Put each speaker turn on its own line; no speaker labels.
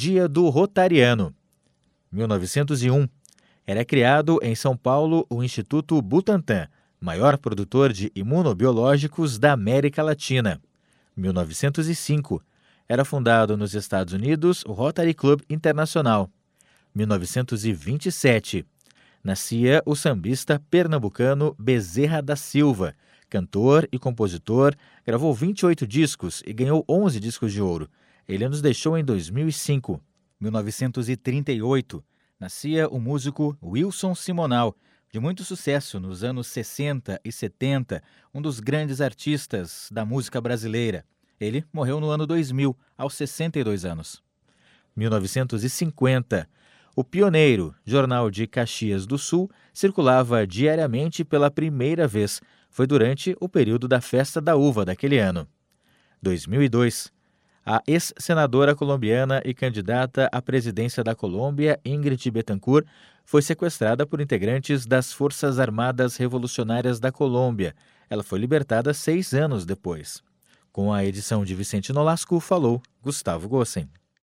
Dia do Rotariano. 1901. Era criado em São Paulo o Instituto Butantan, maior produtor de imunobiológicos da América Latina. 1905. Era fundado nos Estados Unidos o Rotary Club Internacional. 1927. Nascia o sambista pernambucano Bezerra da Silva, cantor e compositor, gravou 28 discos e ganhou 11 discos de ouro. Ele nos deixou em 2005. 1938. Nascia o músico Wilson Simonal, de muito sucesso nos anos 60 e 70, um dos grandes artistas da música brasileira. Ele morreu no ano 2000, aos 62 anos. 1950. O Pioneiro, jornal de Caxias do Sul, circulava diariamente pela primeira vez. Foi durante o período da Festa da Uva daquele ano. 2002. A ex-senadora colombiana e candidata à presidência da Colômbia, Ingrid Betancourt, foi sequestrada por integrantes das Forças Armadas Revolucionárias da Colômbia. Ela foi libertada seis anos depois. Com a edição de Vicente Nolasco, falou Gustavo Gossen.